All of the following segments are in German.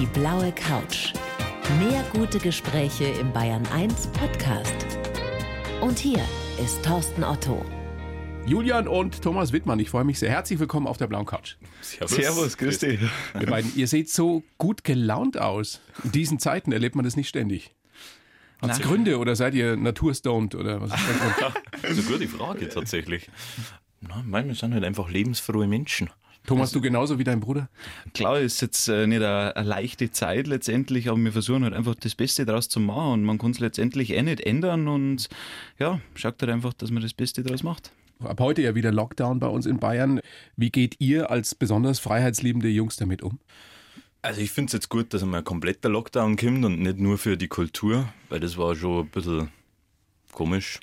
Die blaue Couch. Mehr gute Gespräche im Bayern 1 Podcast. Und hier ist Thorsten Otto. Julian und Thomas Wittmann, ich freue mich sehr. Herzlich willkommen auf der blauen Couch. Servus, Servus grüß dich. Ihr beiden, ihr seht so gut gelaunt aus. In diesen Zeiten erlebt man das nicht ständig. Hat es Gründe oder seid ihr naturstoned oder was ist der Grund? das ist eine gute Frage tatsächlich. Nein, wir sind halt einfach lebensfrohe Menschen. Thomas, du genauso wie dein Bruder? Klar ist jetzt äh, nicht eine, eine, leichte Zeit letztendlich, aber wir versuchen halt einfach das Beste daraus zu machen und man kann es letztendlich eh nicht ändern und ja, schaut halt einfach, dass man das Beste daraus macht. Ab heute ja wieder Lockdown bei uns in Bayern. Wie geht ihr als besonders freiheitsliebende Jungs damit um? Also ich finde es jetzt gut, dass einmal ein kompletter Lockdown kommt und nicht nur für die Kultur, weil das war schon ein bisschen komisch.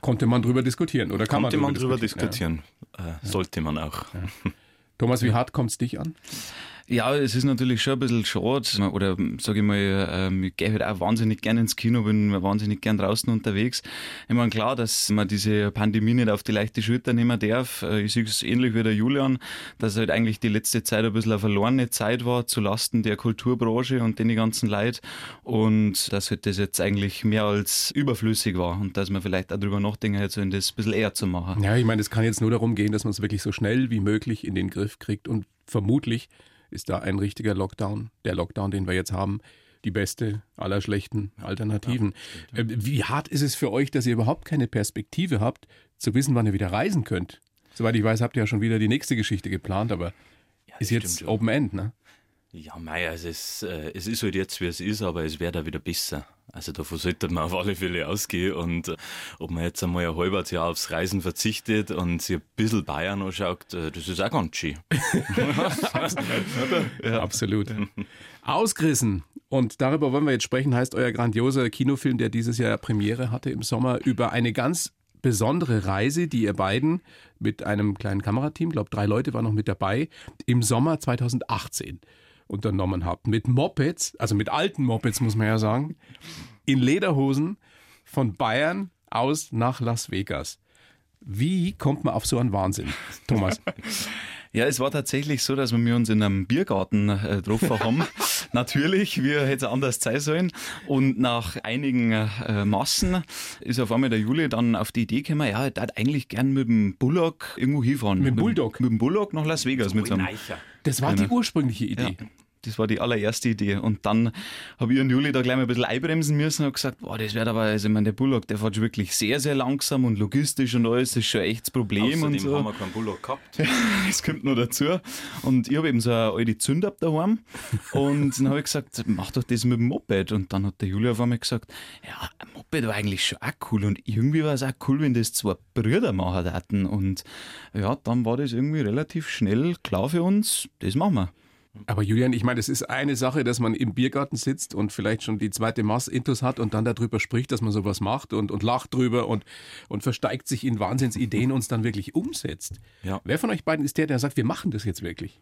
Konnte man drüber diskutieren oder kann Konnte man drüber man diskutieren? diskutieren. Ja. Äh, sollte man auch. Ja. Thomas, wie hart kommt es dich an? Ja, es ist natürlich schon ein bisschen schade. Oder sage ich mal, ähm, ich gehe halt auch wahnsinnig gerne ins Kino, bin wahnsinnig gern draußen unterwegs. Ich meine, klar, dass man diese Pandemie nicht auf die leichte Schulter nehmen darf. Äh, ich sehe es ähnlich wie der Julian, dass halt eigentlich die letzte Zeit ein bisschen eine verlorene Zeit war, zu Lasten der Kulturbranche und den ganzen Leid. Und dass halt das jetzt eigentlich mehr als überflüssig war und dass man vielleicht auch darüber nachdenken, jetzt halt das ein bisschen eher zu machen. Ja, ich meine, es kann jetzt nur darum gehen, dass man es wirklich so schnell wie möglich in den Griff kriegt und vermutlich ist da ein richtiger Lockdown, der Lockdown, den wir jetzt haben, die beste aller schlechten Alternativen. Ja, stimmt, ja. Wie hart ist es für euch, dass ihr überhaupt keine Perspektive habt, zu wissen, wann ihr wieder reisen könnt? Soweit ich weiß, habt ihr ja schon wieder die nächste Geschichte geplant, aber ja, ist jetzt Open End, ne? Ja, mei, also es, äh, es ist halt jetzt, wie es ist, aber es wäre da wieder besser. Also davon sollte man auf alle Fälle ausgehen und äh, ob man jetzt einmal ein halbes Jahr aufs Reisen verzichtet und sich ein bisschen Bayern anschaut, äh, das ist auch ganz schön. ja, absolut. Ausgerissen. Und darüber wollen wir jetzt sprechen, heißt euer grandioser Kinofilm, der dieses Jahr Premiere hatte im Sommer, über eine ganz besondere Reise, die ihr beiden mit einem kleinen Kamerateam, glaube drei Leute waren noch mit dabei, im Sommer 2018 unternommen habt. Mit Mopeds, also mit alten Mopeds muss man ja sagen, in Lederhosen von Bayern aus nach Las Vegas. Wie kommt man auf so einen Wahnsinn, Thomas? Ja, es war tatsächlich so, dass wir uns in einem Biergarten äh, getroffen haben. Natürlich, wie hätte es anders sein sollen. Und nach einigen äh, Massen ist auf einmal der Juli dann auf die Idee gekommen, ja, er darf eigentlich gern mit dem Bullock irgendwo hinfahren. Mit dem Bulldog? Mit dem Bullock nach Las Vegas. mit so einem, das war die ursprüngliche Idee. Ja. Das war die allererste Idee. Und dann habe ich und Juli da gleich mal ein bisschen einbremsen müssen und gesagt, boah, das wird aber, also ich meine, der Bullock, der fährt wirklich sehr, sehr langsam und logistisch und alles, das ist schon echt das Problem. Außerdem und so. haben wir keinen Bullock gehabt. das kommt noch dazu. Und ich habe eben so eine alte Zündab daheim und dann habe ich gesagt, mach doch das mit dem Moped. Und dann hat der Juli auf einmal gesagt, ja, ein Moped war eigentlich schon auch cool und irgendwie war es auch cool, wenn das zwei Brüder machen hatten. Und ja, dann war das irgendwie relativ schnell klar für uns, das machen wir. Aber Julian, ich meine, es ist eine Sache, dass man im Biergarten sitzt und vielleicht schon die zweite Mass-Intus hat und dann darüber spricht, dass man sowas macht und, und lacht drüber und, und versteigt sich in Wahnsinnsideen und es dann wirklich umsetzt. Ja. Wer von euch beiden ist der, der sagt, wir machen das jetzt wirklich?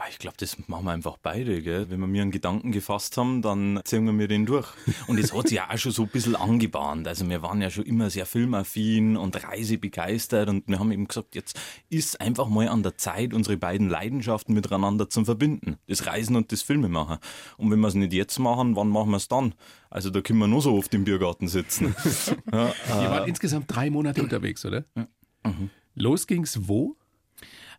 Ah, ich glaube, das machen wir einfach beide. Gell? Wenn wir mir einen Gedanken gefasst haben, dann ziehen wir mir den durch. Und es hat sich ja auch schon so ein bisschen angebahnt. Also wir waren ja schon immer sehr filmaffin und reisebegeistert und wir haben eben gesagt, jetzt ist einfach mal an der Zeit, unsere beiden Leidenschaften miteinander zu verbinden. Das Reisen und das Filmemachen. Und wenn wir es nicht jetzt machen, wann machen wir es dann? Also da können wir nur so oft im Biergarten sitzen. ja, Ihr wart äh, insgesamt drei Monate unterwegs, oder? Ja. Mhm. Los ging's wo?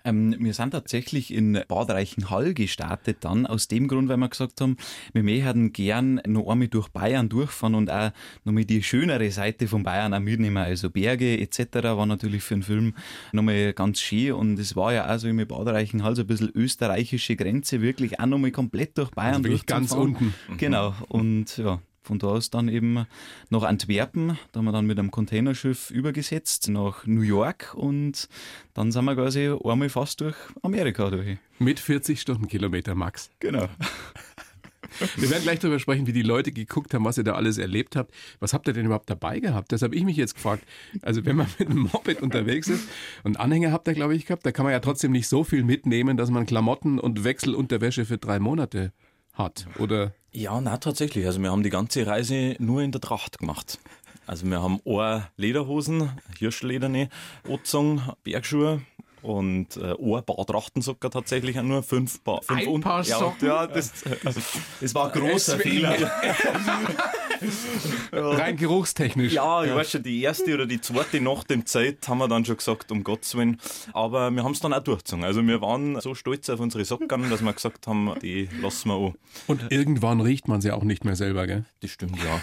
Ähm, wir sind tatsächlich in Bad Reichenhall gestartet dann, aus dem Grund, weil wir gesagt haben, wir möchten gern noch einmal durch Bayern durchfahren und auch nochmal die schönere Seite von Bayern auch mitnehmen. Also Berge etc. war natürlich für den Film nochmal ganz schön und es war ja auch so im Bad Reichenhall so ein bisschen österreichische Grenze, wirklich auch nochmal komplett durch Bayern also wirklich ganz unten. Genau. Und ja, von da aus dann eben nach Antwerpen, da haben wir dann mit einem Containerschiff übergesetzt nach New York und dann sind wir quasi einmal fast durch Amerika durch. Mit 40 Stundenkilometer max. Genau. Wir werden gleich darüber sprechen, wie die Leute geguckt haben, was ihr da alles erlebt habt. Was habt ihr denn überhaupt dabei gehabt? Das habe ich mich jetzt gefragt. Also wenn man mit einem Moped unterwegs ist und Anhänger habt ihr, glaube ich, gehabt, da kann man ja trotzdem nicht so viel mitnehmen, dass man Klamotten und Wechselunterwäsche für drei Monate hat, oder? Ja, na tatsächlich. Also wir haben die ganze Reise nur in der Tracht gemacht. Also wir haben Ohr Lederhosen, Hirschlederne, Otzung, Bergschuhe und äh, ein paar Trachtensocker tatsächlich auch nur, fünf Paar. Fünf Ein Paar ja, Socken? Ja, das, Es war ein großer Es- Fehler. Rein geruchstechnisch. ja, ich weiß schon, die erste oder die zweite Nacht im Zeit haben wir dann schon gesagt, um Gottes Willen. Aber wir haben es dann auch durchgezogen. Also wir waren so stolz auf unsere Socken, dass wir gesagt haben, die lassen wir an. Und irgendwann riecht man sie auch nicht mehr selber, gell? Das stimmt, ja.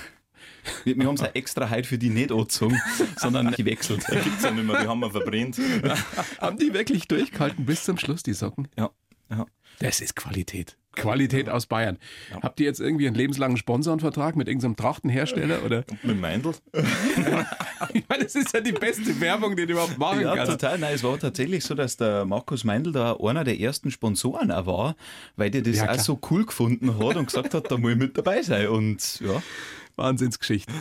Wir, wir haben es ja extra heute für die nicht angezogen, sondern gewechselt. Die gibt's ja nicht mehr, die haben wir verbrennt. Haben die wirklich durchgehalten bis zum Schluss, die Socken? Ja, ja. Das ist Qualität. Qualität aus Bayern. Habt ihr jetzt irgendwie einen lebenslangen Sponsorenvertrag mit irgendeinem Trachtenhersteller? Oder? Mit Meindl. Ich meine, das ist ja die beste Werbung, die du überhaupt machen Ja, kannst. total. Nein, es war tatsächlich so, dass der Markus Meindl da einer der ersten Sponsoren auch war, weil der das Ja, auch so cool gefunden hat und gesagt hat, da muss ich mit dabei sein. Und ja, Wahnsinnsgeschichte.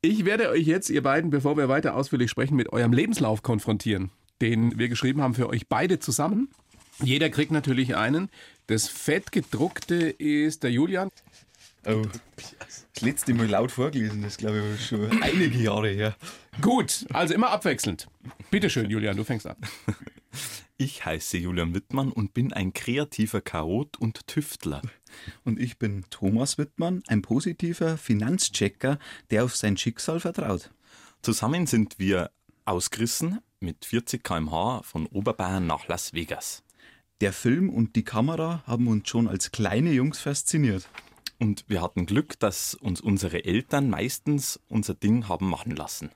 Ich werde euch jetzt, ihr beiden, bevor wir weiter ausführlich sprechen, mit eurem Lebenslauf konfrontieren, den wir geschrieben haben für euch beide zusammen. Jeder kriegt natürlich einen. Das fettgedruckte ist der Julian. oh, das letzte Mal laut vorgelesen, das glaube ich schon einige Jahre her. Gut, also immer abwechselnd. Bitte schön, Julian, du fängst an. Ich heiße Julian Wittmann und bin ein kreativer Chaot und Tüftler. Und ich bin Thomas Wittmann, ein positiver Finanzchecker, der auf sein Schicksal vertraut. Zusammen sind wir ausgerissen mit 40 km/h von Oberbayern nach Las Vegas. Der Film und die Kamera haben uns schon als kleine Jungs fasziniert. Und wir hatten Glück, dass uns unsere Eltern meistens unser Ding haben machen lassen.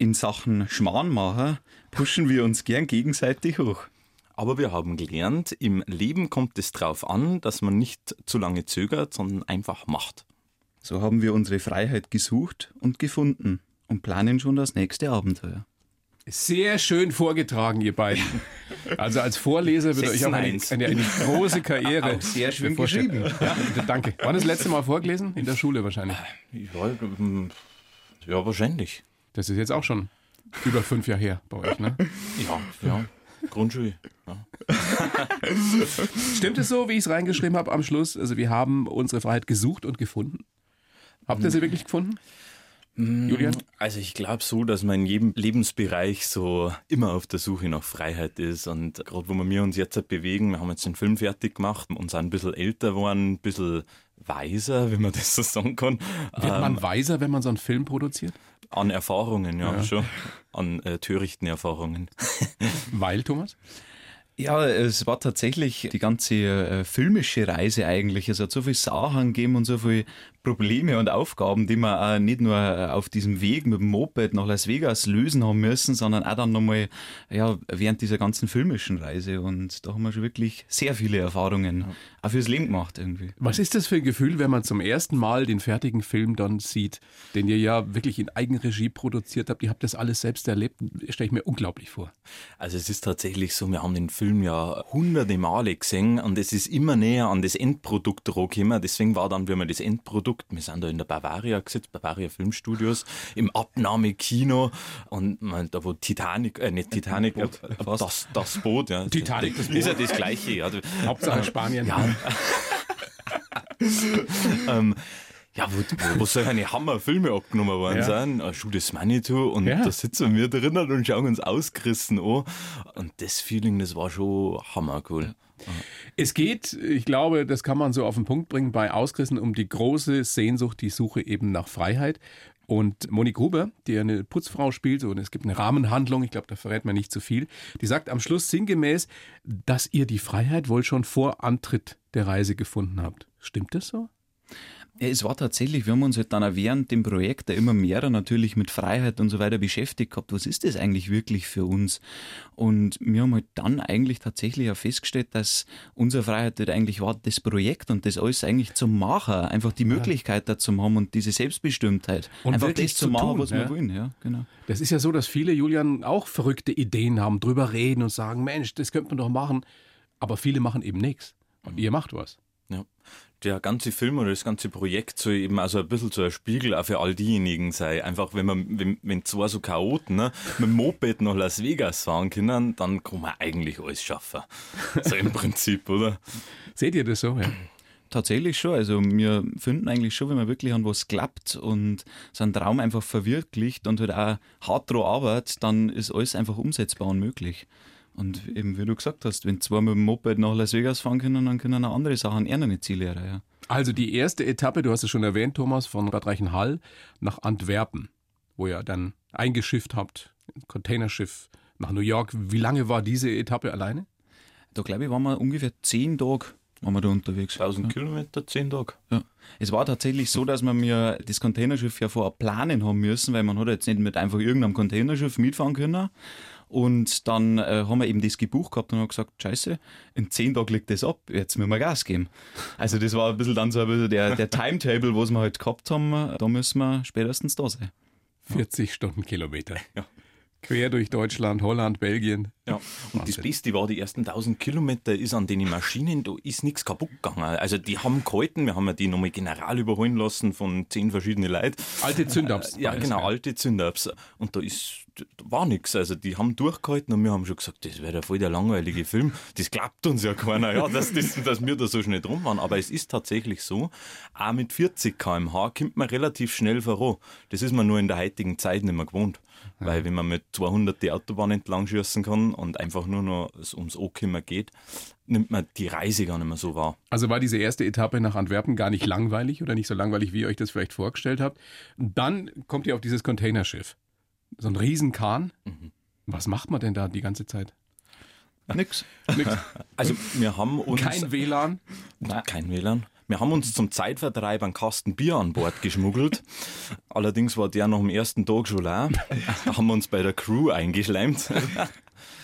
In Sachen Schmarrnmacher pushen wir uns gern gegenseitig hoch. Aber wir haben gelernt, im Leben kommt es darauf an, dass man nicht zu lange zögert, sondern einfach macht. So haben wir unsere Freiheit gesucht und gefunden und planen schon das nächste Abenteuer. Sehr schön vorgetragen, ihr beiden. Also als Vorleser würde euch auch eine, 6-1. eine, eine große Karriere Auch sehr schön geschrieben. Ja, danke. Wann das letzte Mal vorgelesen? In der Schule wahrscheinlich. Ja, ähm, ja wahrscheinlich. Das ist jetzt auch schon über fünf Jahre her bei euch, ne? Ja, ja. Grundschule. Ja. Stimmt es so, wie ich es reingeschrieben habe am Schluss? Also wir haben unsere Freiheit gesucht und gefunden. Habt ihr sie wirklich gefunden? Julian? Also ich glaube so, dass man in jedem Lebensbereich so immer auf der Suche nach Freiheit ist und gerade wo wir uns jetzt bewegen, wir haben jetzt den Film fertig gemacht und sind ein bisschen älter geworden, ein bisschen weiser, wenn man das so sagen kann. Wird Ähm, man weiser, wenn man so einen Film produziert? an Erfahrungen, ja, schon. An äh, törichten Erfahrungen. Weil, Thomas? Ja, es war tatsächlich die ganze äh, filmische Reise eigentlich. Es hat so viel Sachen gegeben und so viele Probleme und Aufgaben, die wir auch nicht nur äh, auf diesem Weg mit dem Moped nach Las Vegas lösen haben müssen, sondern auch dann nochmal ja, während dieser ganzen filmischen Reise. Und da haben wir schon wirklich sehr viele Erfahrungen auch fürs Leben gemacht irgendwie. Was ist das für ein Gefühl, wenn man zum ersten Mal den fertigen Film dann sieht, den ihr ja wirklich in Eigenregie produziert habt? Ihr habt das alles selbst erlebt. Stelle ich mir unglaublich vor. Also es ist tatsächlich so, wir haben den Film ja hunderte Male gesehen und es ist immer näher an das Endprodukt rangekommen. Deswegen war dann, wenn wir das Endprodukt, wir sind da in der Bavaria gesetzt, Bavaria Filmstudios, im Abnahmekino und man, da wo Titanic, äh nicht Titanic, äh, das, das Boot, ja. Titanic, das Ist ja das Gleiche. Also, Hauptsache Spanien. ja. ähm, ja, wo, wo, wo so eine Hammerfilme abgenommen worden Ja. sind, Schuh des Manitou, und Ja. da sitzen wir drinnen und schauen uns ausgerissen an. Und das Feeling, das war schon hammercool. Es geht, ich glaube, das kann man so auf den Punkt bringen, bei Ausgerissen um die große Sehnsucht, die Suche eben nach Freiheit. Und Monique Gruber, die eine Putzfrau spielt, und es gibt eine Rahmenhandlung, ich glaube, da verrät man nicht zu viel, die sagt am Schluss sinngemäß, dass ihr die Freiheit wohl schon vor Antritt der Reise gefunden habt. Stimmt das so? Ja, es war tatsächlich, wir haben uns halt dann auch während dem Projekt da immer mehr natürlich mit Freiheit und so weiter beschäftigt gehabt. Was ist das eigentlich wirklich für uns? Und wir haben halt dann eigentlich tatsächlich auch festgestellt, dass unsere Freiheit halt eigentlich war, das Projekt und das alles eigentlich zu machen, einfach die Möglichkeit dazu haben und diese Selbstbestimmtheit. Und einfach das zu zu machen, tun, was ja. wir wollen, ja, genau. Das ist ja so, dass viele, Julian, auch verrückte Ideen haben, drüber reden und sagen, Mensch, das könnte man doch machen. Aber viele machen eben nichts. Und ihr macht was. Ja. Der ganze Film oder das ganze Projekt soll eben also ein bisschen so ein Spiegel auch für all diejenigen sein. Einfach, wenn man, wenn, wenn zwei so Chaoten ne, mit dem Moped nach Las Vegas fahren können, dann kann man eigentlich alles schaffen. So im Prinzip, oder? Seht ihr das so? Ja. Tatsächlich schon. Also wir finden eigentlich schon, wenn man wirklich an was klappt und seinen Traum einfach verwirklicht und halt auch hart dran arbeitet, dann ist alles einfach umsetzbar und möglich. Und eben, wie du gesagt hast, wenn zwei mit dem Moped nach Las Vegas fahren können, dann können auch andere Sachen eher eine Ziele erreichen. Also die erste Etappe, du hast es schon erwähnt, Thomas, von Radreichenhall nach Antwerpen, wo ihr dann eingeschifft habt, ein Containerschiff nach New York. Wie lange war diese Etappe alleine? Da glaube ich, waren wir ungefähr zehn Tage waren wir da unterwegs. 1000 ja. Kilometer, zehn Tage. Ja. Es war tatsächlich so, dass wir mir das Containerschiff ja vorher planen haben müssen, weil man hat jetzt nicht mit einfach irgendeinem Containerschiff mitfahren können. Und dann äh, haben wir eben das gebucht gehabt und haben gesagt, scheiße, in zehn Tagen liegt das ab, jetzt müssen wir Gas geben. Also das war ein bisschen dann so ein bisschen der, der Timetable, was wir halt gehabt haben, da müssen wir spätestens da sein. 40 Stundenkilometer. Ja. Quer durch Deutschland, Holland, Belgien. Ja, und Wahnsinn. das Beste war, die ersten 1000 Kilometer ist an den Maschinen, da ist nichts kaputt gegangen. Also die haben gehalten, wir haben ja die nochmal general überholen lassen von zehn verschiedenen Leuten. Alte Zündabs. Ja, genau, alte Zündabs. Und da ist, war nichts. Also die haben durchgehalten und wir haben schon gesagt, das wäre ja voll der langweilige Film. Das klappt uns ja keiner, ja, dass, das, dass wir da so schnell drum waren. Aber es ist tatsächlich so, auch mit 40 km/h kommt man relativ schnell voran. Das ist man nur in der heutigen Zeit nicht mehr gewohnt. Weil wenn man mit 200 die Autobahn entlang schießen kann und einfach nur noch ums Ankommen geht, nimmt man die Reise gar nicht mehr so wahr. Also war diese erste Etappe nach Antwerpen gar nicht langweilig oder nicht so langweilig, wie ihr euch das vielleicht vorgestellt habt. Dann kommt ihr auf dieses Containerschiff. So ein Riesenkahn. Mhm. Was macht man denn da die ganze Zeit? Nix. Nix. Also wir haben uns... Kein WLAN? Nein, kein WLAN. Wir haben uns zum Zeitvertreib einen Kasten Bier an Bord geschmuggelt. Allerdings war der noch am ersten Tag schon leer. Da haben wir uns bei der Crew eingeschleimt.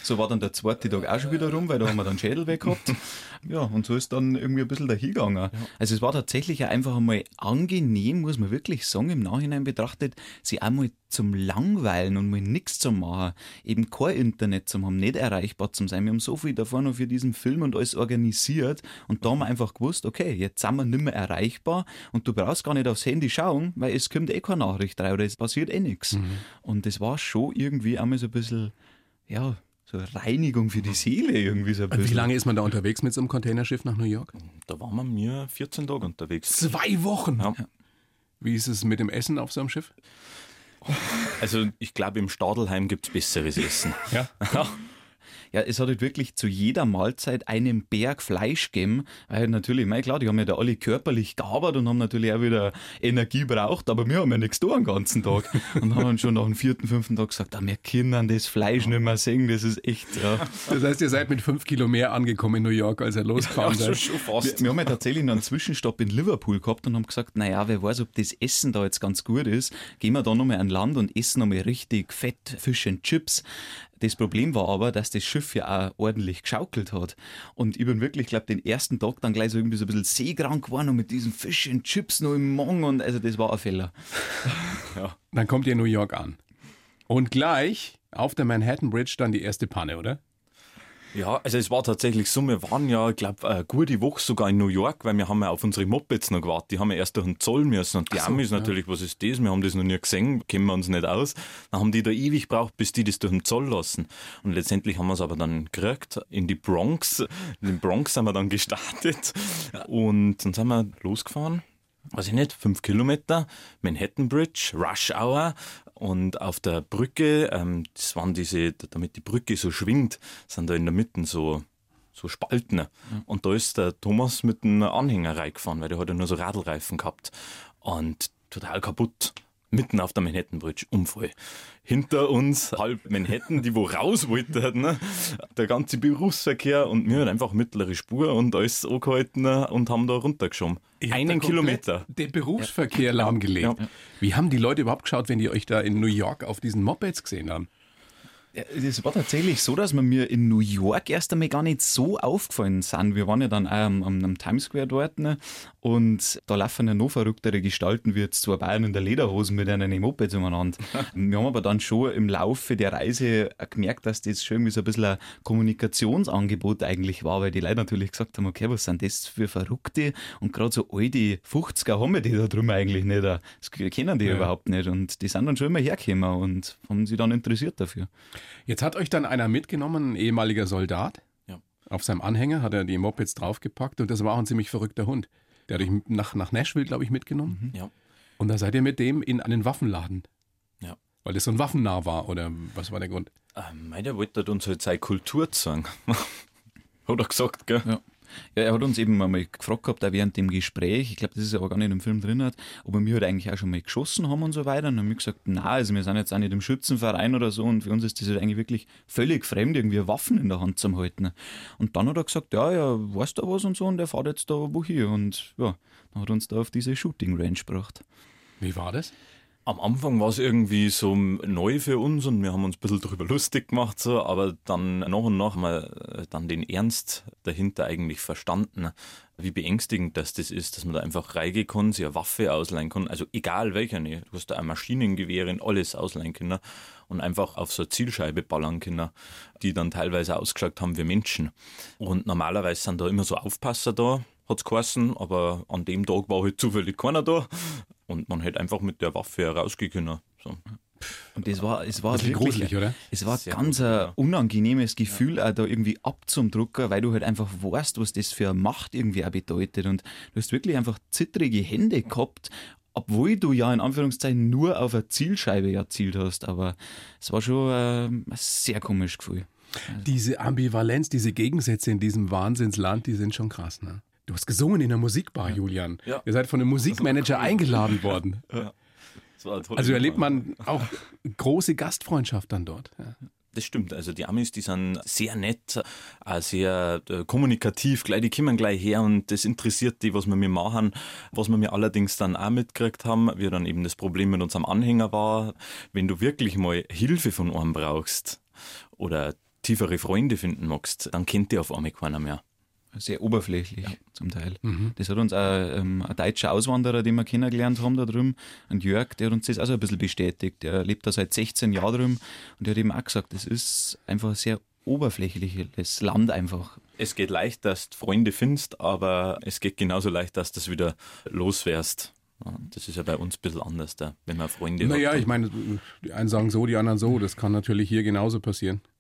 So war dann der zweite Tag auch schon wieder rum, weil da haben wir dann Schädel weg gehabt. Ja, und so ist dann irgendwie ein bisschen dahingegangen. Ja. Also es war tatsächlich einfach einmal angenehm, muss man wirklich sagen, im Nachhinein betrachtet, sie einmal zum Langweilen und mal nichts zu machen, eben kein Internet zu haben, nicht erreichbar zu sein. Wir haben so viel davor noch für diesen Film und alles organisiert und da haben wir einfach gewusst, okay, jetzt sind wir nicht mehr erreichbar und du brauchst gar nicht aufs Handy schauen, weil es kommt eh keine Nachricht rein oder es passiert eh nichts. Mhm. Und das war schon irgendwie einmal so ein bisschen, ja, so Reinigung für die Seele irgendwie so ein bisschen. Wie lange ist man da unterwegs mit so einem Containerschiff nach New York? Da waren wir mir 14 Tage unterwegs. Zwei Wochen? Ja. Wie ist es mit dem Essen auf so einem Schiff? Also ich glaube, im Stadelheim gibt es besseres Essen. Ja. Ja, es hat halt wirklich zu jeder Mahlzeit einen Berg Fleisch gegeben. Weil natürlich, mein klar, die haben ja da alle körperlich gearbeitet und haben natürlich auch wieder Energie braucht, aber wir haben ja nichts da den ganzen Tag. Und haben dann schon nach dem vierten, fünften Tag gesagt, ah, wir können das Fleisch nicht mehr sehen, das ist echt, ja. Das heißt, ihr seid mit fünf Kilo mehr angekommen in New York, als ihr losgefahren ja, seid. Schon fast. Wir, wir haben ja tatsächlich noch einen Zwischenstopp in Liverpool gehabt und haben gesagt, naja, wer weiß, ob das Essen da jetzt ganz gut ist, gehen wir da nochmal an Land und essen nochmal richtig fett Fisch und Chips. Das Problem war aber, dass das Schiff ja auch ordentlich geschaukelt hat. Und ich bin wirklich, glaube den ersten Tag dann gleich so irgendwie so ein bisschen seekrank geworden und mit diesen Fisch und Chips noch im Morgen und also das war ein Fehler. ja. Dann kommt ihr in New York an. Und gleich auf der Manhattan Bridge dann die erste Panne, oder? Ja, also es war tatsächlich so, wir waren ja, ich glaube, eine gute Woche sogar in New York, weil wir haben ja auf unsere Mopeds noch gewartet. Die haben ja erst durch den Zoll müssen. Und die so, Amis ja. natürlich, was ist das? Wir haben das noch nie gesehen, kennen wir uns nicht aus. Dann haben die da ewig gebraucht, bis die das durch den Zoll lassen. Und letztendlich haben wir es aber dann gekriegt in die Bronx. In den Bronx sind wir dann gestartet. Und dann sind wir losgefahren weiß ich nicht, fünf Kilometer, Manhattan Bridge, Rush Hour und auf der Brücke, ähm, das waren diese, damit die Brücke so schwingt, sind da in der Mitte so, so Spalten. Mhm. Und da ist der Thomas mit einem Anhänger reingefahren, weil der hat ja nur so Radlreifen gehabt. Und total kaputt mitten auf der Manhattan Bridge, Unfall. Hinter uns halb Manhattan, die wo raus wollten, ne? der ganze Berufsverkehr und wir haben einfach mittlere Spur und alles angehalten und haben da runtergeschoben. Einen Kilometer. Den Berufsverkehr lahmgelegt. Ja. Wie haben die Leute überhaupt geschaut, wenn die euch da in New York auf diesen Mopeds gesehen haben? Es war tatsächlich so, dass wir mir in New York erst einmal gar nicht so aufgefallen sind. Wir waren ja dann auch am, am Times Square dort ne? und da laufen ja noch verrücktere Gestalten wie jetzt zwei Bayern in der Lederhosen mit einem Moped umeinander. wir haben aber dann schon im Laufe der Reise gemerkt, dass das schon irgendwie so ein bisschen ein Kommunikationsangebot eigentlich war, weil die Leute natürlich gesagt haben, okay, was sind das für Verrückte und gerade so alte 50er haben wir die da drüben eigentlich nicht. Das kennen die ja. überhaupt nicht und die sind dann schon immer hergekommen und haben sich dann interessiert dafür. Jetzt hat euch dann einer mitgenommen, ein ehemaliger Soldat. Ja. Auf seinem Anhänger hat er die Mopeds draufgepackt und das war auch ein ziemlich verrückter Hund. Der hat euch nach, nach Nashville, glaube ich, mitgenommen. Mhm. Ja. Und da seid ihr mit dem in einen Waffenladen. Ja. Weil das so ein Waffennah war oder was war der Grund? Ähm, der wollte uns halt seine Kultur zeigen. Hat er gesagt, gell? Ja. Ja, er hat uns eben einmal gefragt gehabt, auch während dem Gespräch, ich glaube, das ist aber gar nicht im Film drin, hat, ob wir halt eigentlich auch schon mal geschossen haben und so weiter. Und dann haben wir gesagt, na, also wir sind jetzt auch nicht im Schützenverein oder so und für uns ist das halt eigentlich wirklich völlig fremd, irgendwie Waffen in der Hand zu halten. Und dann hat er gesagt, ja, ja, weißt du was und so und er fährt jetzt da wo hier und ja, dann hat uns da auf diese Shooting Range gebracht. Wie war das? Am Anfang war es irgendwie so neu für uns und wir haben uns ein bisschen darüber lustig gemacht, so, aber dann nach und nach wir äh, dann den Ernst dahinter eigentlich verstanden, wie beängstigend das, das ist, dass man da einfach reingehen kann, sich eine Waffe ausleihen kann, also egal welcher, ne? du hast da ein Maschinengewehr in alles ausleihen können und einfach auf so eine Zielscheibe ballern können, die dann teilweise ausgeschaut haben wie Menschen. Und normalerweise sind da immer so Aufpasser da, hat es geheißen, aber an dem Tag war halt zufällig keiner da und man hätte einfach mit der Waffe herausgehen können. So. Und das war, es war Das wirklich, gruselig, oder? Es war Sehr ganz ein ja. unangenehmes Gefühl, auch da irgendwie abzudrucken, weil du halt einfach weißt, was das für eine Macht irgendwie auch bedeutet. Und du hast wirklich einfach zittrige Hände gehabt, obwohl du ja in Anführungszeichen nur auf eine Zielscheibe erzielt hast. Aber es war schon äh, ein sehr komisches Gefühl. Diese Ambivalenz, diese Gegensätze in diesem Wahnsinnsland, die sind schon krass, ne? Du hast gesungen in der Musikbar, Julian. Ja. Ihr seid von einem Musikmanager eingeladen worden. Tolle Also erlebt man auch große Gastfreundschaft dann dort. Ja. Das stimmt. Also die Amis, die sind sehr nett, auch sehr äh, kommunikativ. Gleich, die kommen gleich her und das interessiert die, was wir mir machen. Was wir mir allerdings dann auch mitgekriegt haben, wie dann eben das Problem mit unserem Anhänger war, wenn du wirklich mal Hilfe von einem brauchst oder tiefere Freunde finden magst, dann kennt die auf einmal keiner mehr. Sehr oberflächlich zum Teil. Mhm. Das hat uns auch ähm, ein deutscher Auswanderer, den wir kennengelernt haben da drüben, ein Jörg, der hat uns das auch so ein bisschen bestätigt. Der lebt da seit 16 Jahren drüben und der hat eben auch gesagt, das ist einfach ein sehr oberflächliches Land einfach. Es geht leicht, dass du Freunde findest, aber es geht genauso leicht, dass du das wieder loswärst. Ja, Das ist ja bei uns ein bisschen anders, da, wenn man Freunde Naja, hat. ich meine, die einen sagen so, die anderen so. Das kann natürlich hier genauso passieren, Ja.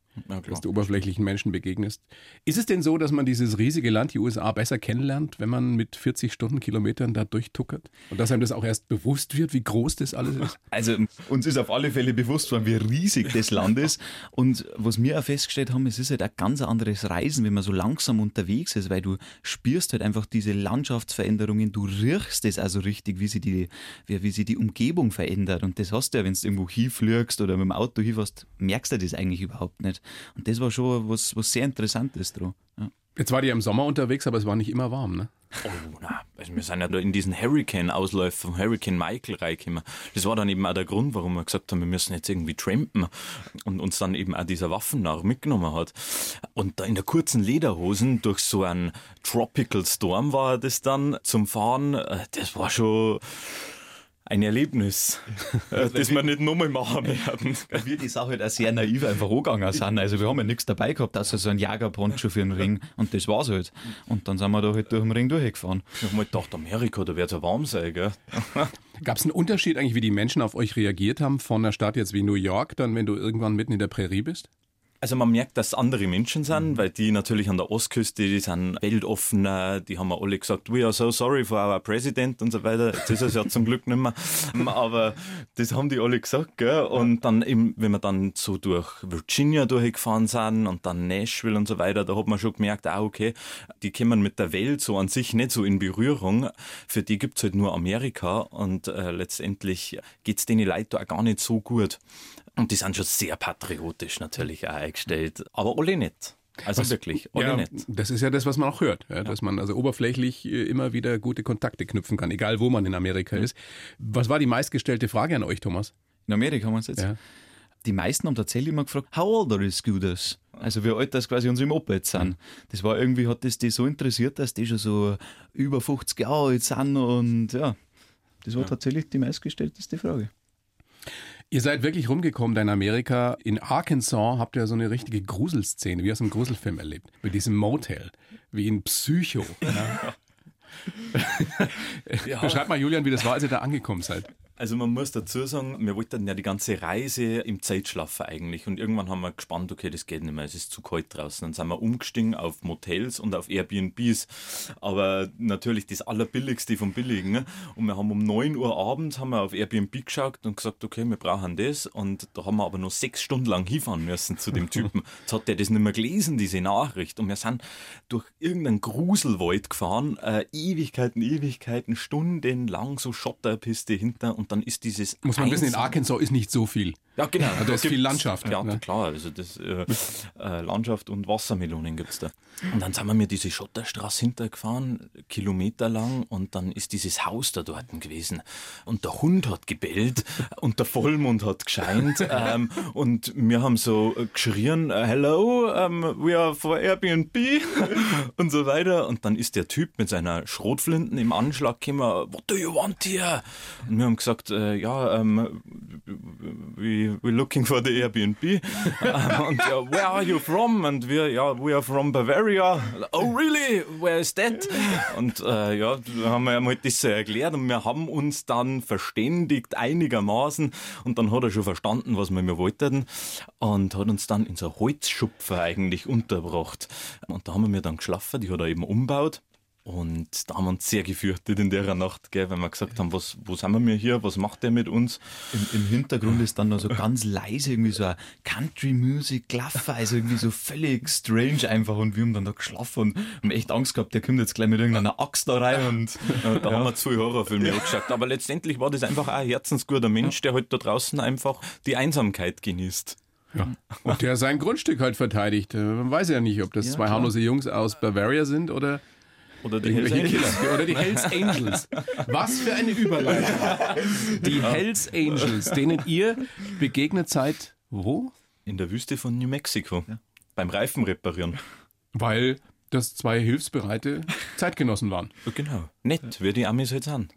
Dass du oberflächlichen Menschen begegnest. Ist es denn so, dass man dieses riesige Land, die USA, besser kennenlernt, wenn man mit 40 Stundenkilometern da durchtuckert? Und dass einem das auch erst bewusst wird, wie groß das alles ist? Also uns ist auf alle Fälle bewusst worden, wie riesig das Land ist. Und was wir auch festgestellt haben, es ist halt ein ganz anderes Reisen, wenn man so langsam unterwegs ist, weil du spürst halt einfach diese Landschaftsveränderungen, du riechst es also richtig, wie sie die, wie, wie sie die Umgebung verändert. Und das hast du ja, wenn du irgendwo hinfliegst oder mit dem Auto hinfährst, merkst du das eigentlich überhaupt nicht. Und das war schon was, was sehr Interessantes dran. Ja. Jetzt war die ja im Sommer unterwegs, aber es war nicht immer warm, ne? Oh, na, also wir sind ja da in diesen Hurricane-Ausläufen vom Hurricane Michael reingekommen. Das war dann eben auch der Grund, warum wir gesagt haben, wir müssen jetzt irgendwie trampen und uns dann eben auch dieser Waffennarr mitgenommen hat. Und da in der kurzen Lederhosen durch so einen Tropical Storm war das dann zum Fahren. Äh, Das war schon ein Erlebnis, äh, das wir nicht nochmal machen werden. Weil wir die Sache halt auch sehr naiv einfach angegangen sind. Also wir haben ja nichts dabei gehabt, außer so ein Jagerponcho für den Ring. Und das war's halt. Und dann sind wir da halt durch den Ring durchgefahren. Ich hab mal gedacht, Amerika, da wird ja warm sein, gell? Gab es einen Unterschied eigentlich, wie die Menschen auf euch reagiert haben von einer Stadt jetzt wie New York, dann wenn du irgendwann mitten in der Prärie bist? Also man merkt, dass es andere Menschen sind, weil die natürlich an der Ostküste, die sind weltoffener, die haben mir alle gesagt, we are so sorry for our president und so weiter. Jetzt ist es ja zum Glück nicht mehr. Aber das haben die alle gesagt, gell? Und dann eben, wenn wir dann so durch Virginia durchgefahren sind und dann Nashville und so weiter, da hat man schon gemerkt, ah, okay, die kommen mit der Welt so an sich nicht so in Berührung. Für die gibt's halt nur Amerika und äh, letztendlich geht's denen Leuten da auch gar nicht so gut. Und die sind schon sehr patriotisch natürlich auch eingestellt. Aber alle nicht. Also wirklich, alle ja, nicht. das ist ja das, was man auch hört, ja, dass man also oberflächlich äh, immer wieder gute Kontakte knüpfen kann, egal wo man in Amerika ist. Was war die meistgestellte Frage an euch, Thomas? In Amerika haben wir es jetzt. Ja. Die meisten haben tatsächlich immer gefragt, how old are you Scooters? Also wie alt das quasi unsere Mopeds sind. Das war irgendwie, hat das die so interessiert, dass die schon so über 50 Jahre alt sind und ja, das war tatsächlich die meistgestellteste Frage. Ihr seid wirklich rumgekommen in Amerika. In Arkansas habt ihr so eine richtige Gruselszene, wie aus einem Gruselfilm erlebt. Mit diesem Motel, wie in Psycho. Ja. Beschreibt mal, Julian, wie das war, als ihr da angekommen seid. Also man muss dazu sagen, wir wollten ja die ganze Reise im Zelt schlafen eigentlich und irgendwann haben wir gespannt, okay, das geht nicht mehr, es ist zu kalt draußen. Dann sind wir umgestiegen auf Motels und auf Airbnbs, aber natürlich das allerbilligste vom Billigen. Ne? Und wir haben um 9 Uhr abends haben wir auf Airbnb geschaut und gesagt, okay, wir brauchen das und da haben wir aber noch sechs Stunden lang hinfahren müssen zu dem Typen. Jetzt hat der das nicht mehr gelesen, diese Nachricht und wir sind durch irgendeinen Gruselwald gefahren, äh, Ewigkeiten, Ewigkeiten, stundenlang so Schotterpiste hinter und dann ist dieses. Muss man wissen, in Arkansas ist nicht so viel. Ja, genau. Also da ist viel Landschaft. Ja, ne? klar. Also das äh, äh, Landschaft und Wassermelonen gibt's da. Und dann sind wir mir diese Schotterstraße hintergefahren, kilometerlang, und dann ist dieses Haus da dort gewesen. Und der Hund hat gebellt und der Vollmond hat gescheint. ähm, und wir haben so äh, geschrien, äh, hello, um, we are for Airbnb und so weiter. Und dann ist der Typ mit seiner Schrotflinten im Anschlag gekommen, what do you want here? Und wir haben gesagt, äh, ja, ähm, we, we're looking for the Airbnb. und ja, where are you from? Und wir, ja, we are from Bavaria. Oh, really? Where is that? Und äh, ja, haben wir ihm halt das so erklärt und wir haben uns dann verständigt einigermaßen und dann hat er schon verstanden, was wir mir wollten und hat uns dann in so Holzschupfer eigentlich untergebracht. Und da haben wir dann geschlafen, die hat er eben umgebaut. Und da haben wir uns sehr gefürchtet in der Nacht, gell, weil wir gesagt haben, was, wo sind wir hier, was macht der mit uns? Im, Im Hintergrund ist dann noch so ganz leise irgendwie so ein Country-Music gelaufen, also irgendwie so völlig strange einfach und wir haben dann da geschlafen und haben echt Angst gehabt, der kommt jetzt gleich mit irgendeiner Axt da rein und Ja, da haben wir zwei Horrorfilme angeschaut. Aber letztendlich war das einfach auch ein herzensguter Mensch, der halt da draußen einfach die Einsamkeit genießt. Ja. Und der sein Grundstück halt verteidigt. Äh, Man weiß ja nicht, ob das zwei harmlose Jungs aus Bavaria sind oder Oder die Hells Angels. Oder die Hells Angels. Was für eine Überleitung. Die Hells Angels, denen ihr begegnet seid, wo? In der Wüste von New Mexico. Beim Reifen reparieren. Weil das zwei hilfsbereite Zeitgenossen waren. Ja, genau. Nett, wie die Amis halt sind.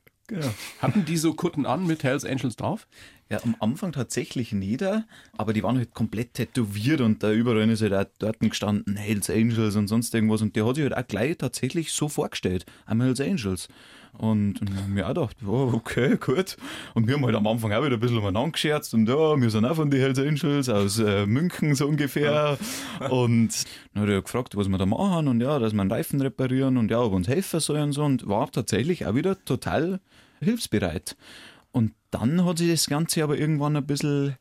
Hatten die so Kutten an mit Hells Angels drauf? Ja, am Anfang tatsächlich nieder, aber die waren halt komplett tätowiert und da überall ist halt auch dort gestanden Hells Angels und sonst irgendwas und der hat sich halt auch gleich tatsächlich so vorgestellt, am Hells Angels. Und, und dann haben wir auch gedacht, ja, okay, gut. Und wir haben halt am Anfang auch wieder ein bisschen umeinander gescherzt und ja, wir sind auch von den Hells Angels aus äh, München so ungefähr. Und dann hat er gefragt, was wir da machen und ja, dass wir einen Reifen reparieren und ja, ob uns helfen sollen und so und war tatsächlich auch wieder total hilfsbereit. Und dann hat sich das Ganze aber irgendwann ein bisschen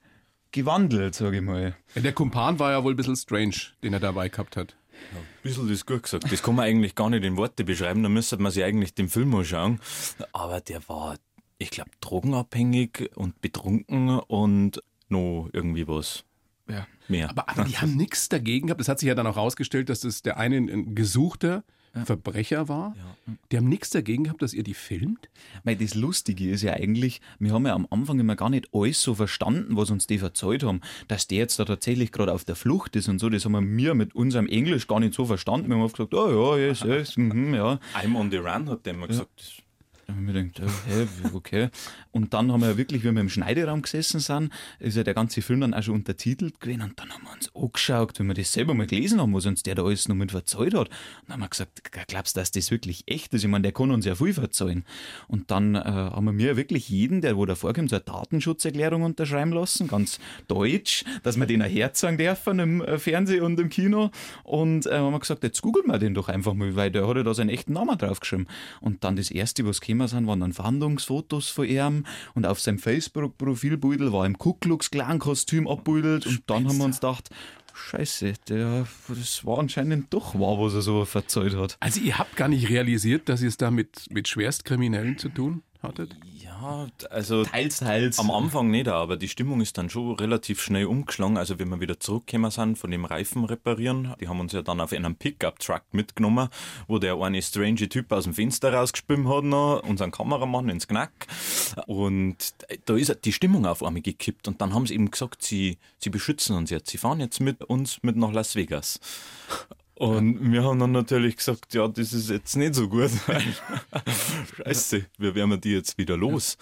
gewandelt, sage ich mal. Ja, der Kumpan war ja wohl ein bisschen strange, den er dabei gehabt hat. Ein bisschen das gut gesagt. Das kann man eigentlich gar nicht in Worte beschreiben, da müsste man sich eigentlich den Film anschauen. Aber der war, ich glaube, drogenabhängig und betrunken und noch irgendwie was Ja. mehr. Aber, aber die haben nichts dagegen gehabt. Es hat sich ja dann auch herausgestellt, dass das der eine ein gesuchter Verbrecher war. Die haben nichts dagegen gehabt, dass ihr die filmt. Weil das Lustige ist ja eigentlich, wir haben ja am Anfang immer gar nicht alles so verstanden, was uns die verzeiht haben. Dass der jetzt da tatsächlich gerade auf der Flucht ist und so, das haben wir mit unserem Englisch gar nicht so verstanden. Wir haben oft gesagt, oh ja, yes, yes, mhm, ja. I'm on the run, hat der immer gesagt. Haben wir gedacht, okay, okay. Und dann haben wir wirklich, wie wir im Schneideraum gesessen sind, ist ja der ganze Film dann auch schon untertitelt gewesen. Und dann haben wir uns angeschaut, wenn wir das selber mal gelesen haben, was uns der da alles noch mit verzeiht hat. Und dann haben wir gesagt, glaubst du, dass das wirklich echt ist? Ich meine, der kann uns ja viel verzeihen. Und dann äh, haben wir mir wirklich jeden, der wo da vorkommt, so eine Datenschutzerklärung unterschreiben lassen, ganz deutsch, dass wir den auch herzeigen dürfen im äh, Fernsehen und im Kino. Und äh, haben wir gesagt, jetzt googeln wir den doch einfach mal, weil der hat ja da seinen echten Namen draufgeschrieben. Und dann das erste, was gekommen sind, waren dann Verhandlungsfotos von ihm und auf seinem Facebook-Profilbeutel war im Ku Klux Klan-Kostüm abbildet. Und dann haben wir uns gedacht, Scheiße, der, das war anscheinend doch wahr, was er so verzeiht hat. Also ihr habt gar nicht realisiert, dass ihr es da mit, mit Schwerstkriminellen zu tun hattet? Ja, also Teils, teils. am Anfang nicht, aber die Stimmung ist dann schon relativ schnell umgeschlagen. Also wenn wir wieder zurückgekommen sind von dem Reifen reparieren, die haben uns ja dann auf einem Pickup-Truck mitgenommen, wo der eine strange Typ aus dem Fenster rausgespült hat, noch, unseren Kameramann ins Knack. Und da ist die Stimmung auf einmal gekippt. Und dann haben sie eben gesagt, sie, sie beschützen uns jetzt. Sie fahren jetzt mit uns mit nach Las Vegas. Und wir haben dann natürlich gesagt, ja, das ist jetzt nicht so gut. Scheiße, wie werden wir die jetzt wieder los?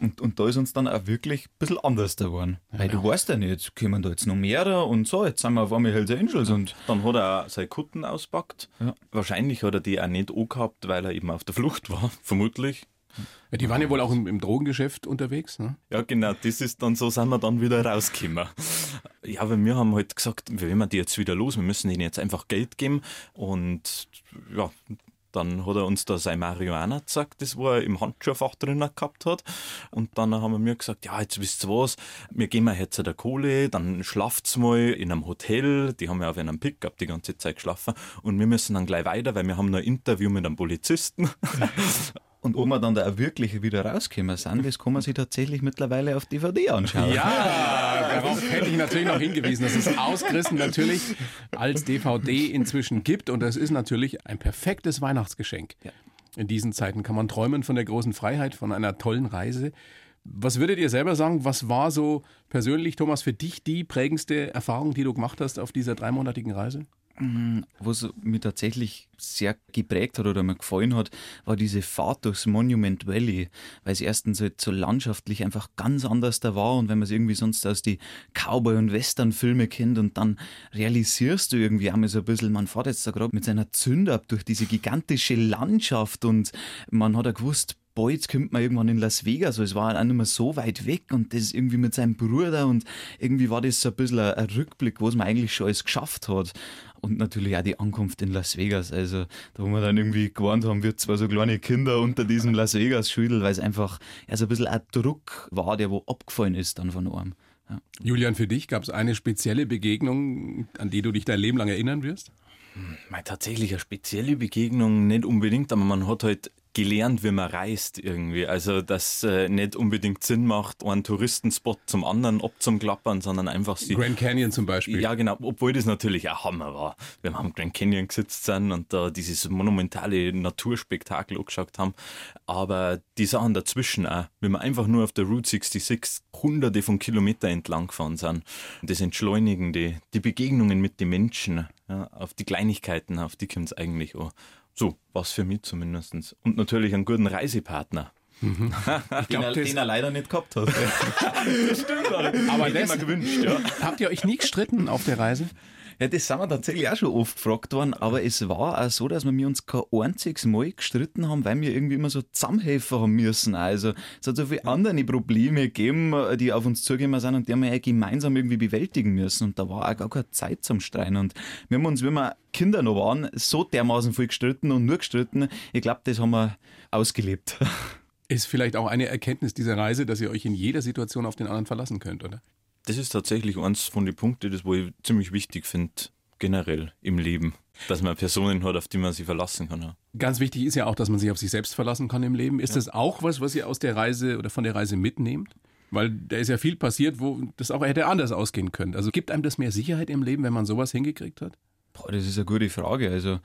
Und, und da ist uns dann auch wirklich ein bisschen anders geworden. Weil du weißt ja nicht, kommen da jetzt noch mehrere und so, jetzt sind wir auf einmal Hells Angels und Dann hat er auch seine Kutten auspackt. Ja. Wahrscheinlich hat er die auch nicht angehabt, weil er eben auf der Flucht war, vermutlich. Ja, die waren ja wohl auch im, im Drogengeschäft unterwegs, ne? Ja, genau, das ist dann so, sind wir dann wieder rausgekommen. Ja, weil wir haben halt gesagt, wir werden die jetzt wieder los, wir müssen ihnen jetzt einfach Geld geben und ja, dann hat er uns da sein Marihuana gezeigt, das wo er im Handschuhfach drinnen gehabt hat. Und dann haben wir mir gesagt, ja, jetzt wisst ihr was, wir gehen mal jetzt der Kohle, dann schlaft's mal in einem Hotel. Die haben ja auf einem Pickup die ganze Zeit geschlafen. Und wir müssen dann gleich weiter, weil wir haben noch ein Interview mit einem Polizisten. Und ob wir dann da wirklich wieder rauskommen sind, das kann man sich tatsächlich mittlerweile auf DVD anschauen. Ja, darauf hätte ich natürlich noch hingewiesen, dass es ausgerissen natürlich als DVD inzwischen gibt. Und das ist natürlich ein perfektes Weihnachtsgeschenk. Ja. In diesen Zeiten kann man träumen von der großen Freiheit, von einer tollen Reise. Was würdet ihr selber sagen, was war so persönlich, Thomas, für dich die prägendste Erfahrung, die du gemacht hast auf dieser dreimonatigen Reise? Was mir tatsächlich sehr geprägt hat oder mir gefallen hat, war diese Fahrt durchs Monument Valley, weil es erstens halt so landschaftlich einfach ganz anders da war und wenn man es irgendwie sonst aus die Cowboy- und Western-Filme kennt und dann realisierst du irgendwie einmal so ein bisschen, man fährt jetzt da gerade mit seiner Zünder ab durch diese gigantische Landschaft und man hat ja gewusst, jetzt kommt man irgendwann in Las Vegas, also es war auch nicht mehr so weit weg und das irgendwie mit seinem Bruder und irgendwie war das so ein bisschen ein Rückblick, was man eigentlich schon alles geschafft hat. Und natürlich auch die Ankunft in Las Vegas. Also, da wo wir dann irgendwie gewarnt haben, wird zwar so kleine Kinder unter diesem Las Vegas-Schüdel, weil es einfach ja, so ein bisschen ein Druck war, der wo abgefallen ist dann von einem. Ja. Julian, für dich gab es eine spezielle Begegnung, an die du dich dein Leben lang erinnern wirst? Mal tatsächlich eine spezielle Begegnung nicht unbedingt, aber man hat halt gelernt, wie man reist irgendwie. Also, dass äh, nicht unbedingt Sinn macht, einen Touristenspot zum anderen abzuklappern, sondern einfach sie. Grand Canyon zum Beispiel. Ja, genau. Obwohl das natürlich auch Hammer war. Wir haben am Grand Canyon gesetzt sind und da dieses monumentale Naturspektakel angeschaut haben. Aber die Sachen dazwischen auch, wenn wir einfach nur auf der Route 66 hunderte von Kilometern entlang gefahren sind. Das Entschleunigen, die, die Begegnungen mit den Menschen, ja, auf die Kleinigkeiten, auf die kommt es eigentlich an. So, was für mich zumindest. Und natürlich einen guten Reisepartner. Mhm. Ich glaub, den, er, den er leider nicht gehabt hat. das stimmt. Aber das gewünscht, ja. Habt ihr euch nie gestritten auf der Reise? Ja, das sind wir tatsächlich auch schon oft gefragt worden, aber es war auch so, dass wir uns kein einziges Mal gestritten haben, weil wir irgendwie immer so zusammenhelfen haben müssen. Also es hat so viele andere Probleme gegeben, die auf uns zugekommen sind und die haben wir ja gemeinsam irgendwie bewältigen müssen. Und da war auch gar keine Zeit zum Streiten. Und wir haben uns, wenn wir Kinder noch waren, so dermaßen viel gestritten und nur gestritten. Ich glaube, das haben wir ausgelebt. Ist vielleicht auch eine Erkenntnis dieser Reise, dass ihr euch in jeder Situation auf den anderen verlassen könnt, oder? Das ist tatsächlich eins von den Punkten, das wo ich ziemlich wichtig finde, generell im Leben. Dass man Personen hat, auf die man sich verlassen kann. Ja. Ganz wichtig ist ja auch, dass man sich auf sich selbst verlassen kann im Leben. Ist ja. das auch was, was ihr aus der Reise oder von der Reise mitnehmt? Weil da ist ja viel passiert, wo das auch hätte anders ausgehen können. Also gibt einem das mehr Sicherheit im Leben, wenn man sowas hingekriegt hat? Boah, das ist eine gute Frage. Also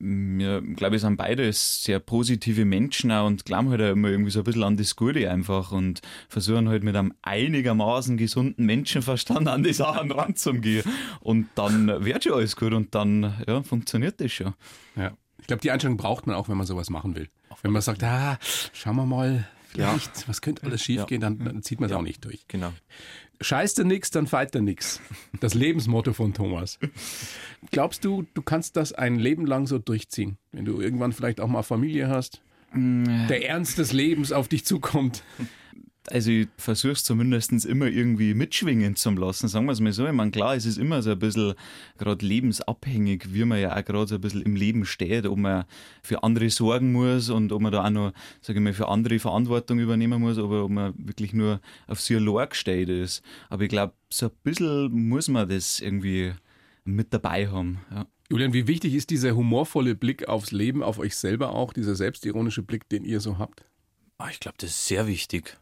wir, glaube ich, sind beide sehr positive Menschen auch und glauben halt auch immer irgendwie so ein bisschen an das Gute einfach und versuchen halt mit einem einigermaßen gesunden Menschenverstand an die Sachen ranzugehen. Und dann wird schon alles gut und dann ja, funktioniert das schon. Ja. Ich glaube, die Einstellung braucht man auch, wenn man sowas machen will. Wenn man sagt, ah, schauen wir mal, vielleicht, ja. was könnte alles schiefgehen, dann, dann zieht man es ja. auch nicht durch. Genau. Scheißt du nix, dann feit du nix. Das Lebensmotto von Thomas. Glaubst du, du kannst das ein Leben lang so durchziehen, wenn du irgendwann vielleicht auch mal Familie hast? Mm. Der Ernst des Lebens auf dich zukommt. Also ich versuche es zumindest immer irgendwie mitschwingen zu lassen, sagen wir es mal so. Ich meine, klar, es ist immer so ein bisschen gerade lebensabhängig, wie man ja auch gerade so ein bisschen im Leben steht, ob man für andere sorgen muss und ob man da auch noch, sage ich mal, für andere Verantwortung übernehmen muss, oder ob man wirklich nur auf sich allein gestellt ist. Aber ich glaube, so ein bisschen muss man das irgendwie mit dabei haben. Ja. Julian, wie wichtig ist dieser humorvolle Blick aufs Leben, auf euch selber auch, dieser selbstironische Blick, den ihr so habt? Ah, ich glaube, das ist sehr wichtig.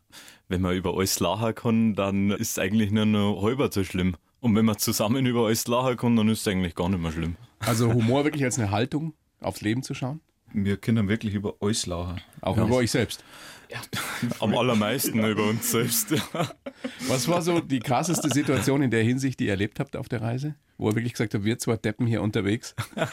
Wenn man über alles lachen kann, dann ist es eigentlich nur noch halber so schlimm. Und wenn man zusammen über alles lachen kann, dann ist es eigentlich gar nicht mehr schlimm. Also Humor wirklich als eine Haltung, aufs Leben zu schauen? Wir können wirklich über alles lachen. Auch ja. über euch selbst. Ja. Am allermeisten über uns selbst. Was war so die krasseste Situation in der Hinsicht, die ihr erlebt habt auf der Reise? Wo er wirklich gesagt hat, wir zwei Deppen hier unterwegs?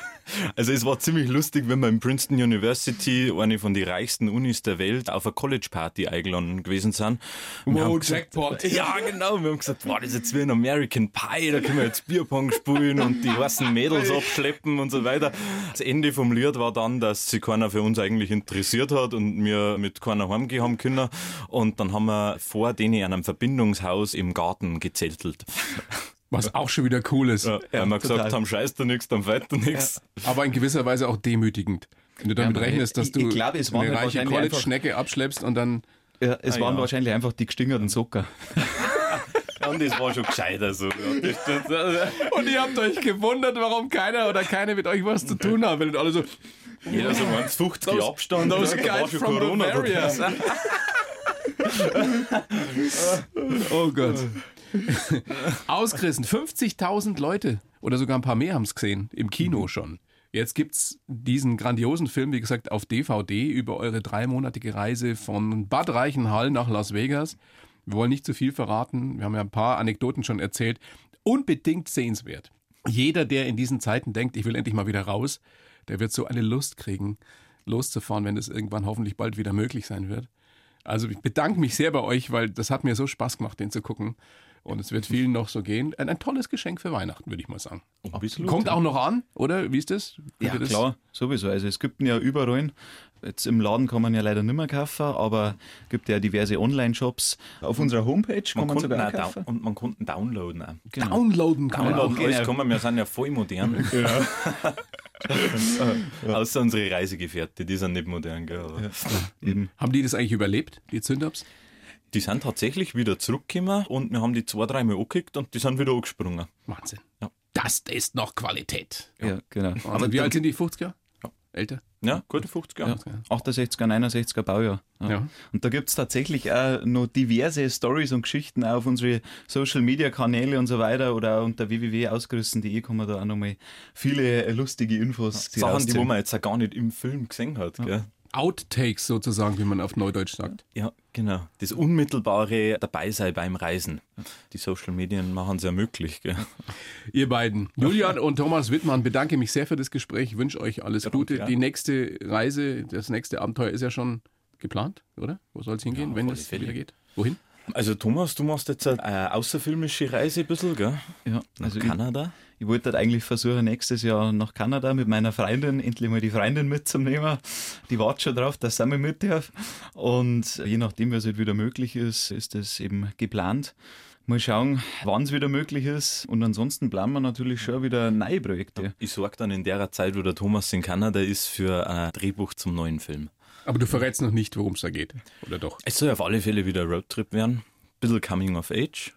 Also es war ziemlich lustig, wenn wir in Princeton University, eine von den reichsten Unis der Welt, auf eine College-Party eingeladen gewesen sind. Und Wow, haben gesagt, Jackpot. Ja, genau. Wir haben gesagt, wow, das ist jetzt wie ein American Pie, da können wir jetzt Bierpong spielen und die heißen Mädels abschleppen und so weiter. Das Ende vom Lied war dann, dass sich keiner für uns eigentlich interessiert hat und wir mit keiner heimgehen haben können. Und dann haben wir vor denen in einem Verbindungshaus im Garten gezeltelt. Was auch schon wieder cool ist. Ja, weil wir total. gesagt haben, scheiß da nichts, dann fällt da nichts. Aber in gewisser Weise auch demütigend. Wenn du damit Ja, rechnest, dass ich- du ich glaube, es eine halt reiche College-Schnecke abschleppst und dann Ja, es Ah, waren ja. wahrscheinlich einfach die gestingerten Socker. Ja, und das war schon gescheiter so. Ja, Und ihr habt euch gewundert, warum keiner oder keine mit euch was zu tun haben. Wenn alle so, jeder so 1,50 Those- Abstand. those da war schon from Corona oh Gott. Ausgerissen. 50.000 Leute oder sogar ein paar mehr haben es gesehen. Im Kino schon. Jetzt gibt's diesen grandiosen Film, wie gesagt, auf DVD über eure dreimonatige Reise von Bad Reichenhall nach Las Vegas. Wir wollen nicht zu viel verraten. Wir haben ja ein paar Anekdoten schon erzählt. Unbedingt sehenswert. Jeder, der in diesen Zeiten denkt, ich will endlich mal wieder raus, der wird so eine Lust kriegen, loszufahren, wenn es irgendwann hoffentlich bald wieder möglich sein wird. Also ich bedanke mich sehr bei euch, weil das hat mir so Spaß gemacht, den zu gucken. Und es wird vielen noch so gehen. Ein, ein tolles Geschenk für Weihnachten, würde ich mal sagen. Absolut. Kommt auch noch an, oder? Wie ist das? Könnt Ja, das? klar, sowieso. Also es gibt ihn ja überall. Jetzt im Laden kann man ja leider nicht mehr kaufen, aber es gibt ja diverse Online-Shops. Auf unserer Homepage kann Man man, sogar auch auch kaufen. und man konnte downloaden. Auch. Genau. Downloaden kann man Downloaden, auch. alles genau. kann man, wir sind ja voll modern. Außer unsere Reisegefährte, die sind nicht modern. Gell? Haben die das eigentlich überlebt, die Zündaps? Die sind tatsächlich wieder zurückgekommen und wir haben die zwei, dreimal angekickt und die sind wieder angesprungen. Wahnsinn. Ja. Das ist noch Qualität. Ja, genau. Aber wie alt sind die 50er? Ja. Älter? Ja, gute 50 Jahre. 68er, 69er Baujahr. Ja. Ja. Und da gibt es tatsächlich auch noch diverse Stories und Geschichten auf unsere Social Media Kanäle und so weiter oder auch unter www.ausgerüsten.de kann man da auch nochmal viele lustige Infos Sachen, die rausziehen. wo man jetzt auch gar nicht im Film gesehen hat. Gell? Outtakes sozusagen, wie man auf Neudeutsch sagt. Ja, genau. Das unmittelbare Dabeisein beim Reisen. Die Social Medien machen es ja möglich. Gell? Ihr beiden, Julian und Thomas Wittmann, bedanke mich sehr für das Gespräch. Ich wünsche euch alles Gute. ja. Die nächste Reise, das nächste Abenteuer ist ja schon geplant, oder? Wo soll es hingehen, auf wenn es wieder geht? Wohin? Also Thomas, du machst jetzt eine außerfilmische Reise ein bisschen, gell? Ja, Nach also Kanada. Ich wollte halt eigentlich versuchen, nächstes Jahr nach Kanada mit meiner Freundin endlich mal die Freundin mitzunehmen. Die wartet schon drauf, dass sie mit mit darf. Und je nachdem, was halt wieder möglich ist, ist das eben geplant. Mal schauen, wann es wieder möglich ist. Und ansonsten planen wir natürlich schon wieder neue Projekte. Ich sorge dann in der Zeit, wo der Thomas in Kanada ist, für ein Drehbuch zum neuen Film. Aber du verrätst noch nicht, worum es da geht, oder doch? Es soll auf alle Fälle wieder ein Roadtrip werden. Bisschen Coming of Age.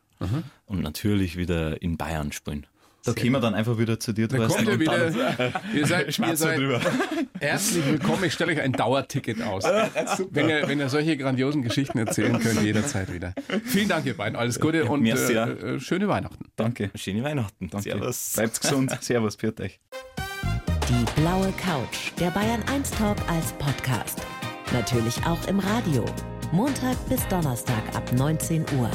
Und natürlich wieder in Bayern spielen. Da kommen wir dann einfach wieder zu dir, Da Thorsten, kommt ihr wieder. Ihr seid, ihr seid drüber. herzlich willkommen. Ich stelle euch ein Dauerticket aus. Wenn ihr, wenn ihr solche grandiosen Geschichten erzählen könnt, jederzeit wieder. Vielen Dank, ihr beiden. Alles Gute und mir äh, sehr. äh, schöne Weihnachten. Danke. Schöne Weihnachten. Danke. Servus. Bleibt gesund. Servus, pfiat euch. Die blaue Couch, der Bayern 1 Talk als Podcast. Natürlich auch im Radio. Montag bis Donnerstag ab 19 Uhr.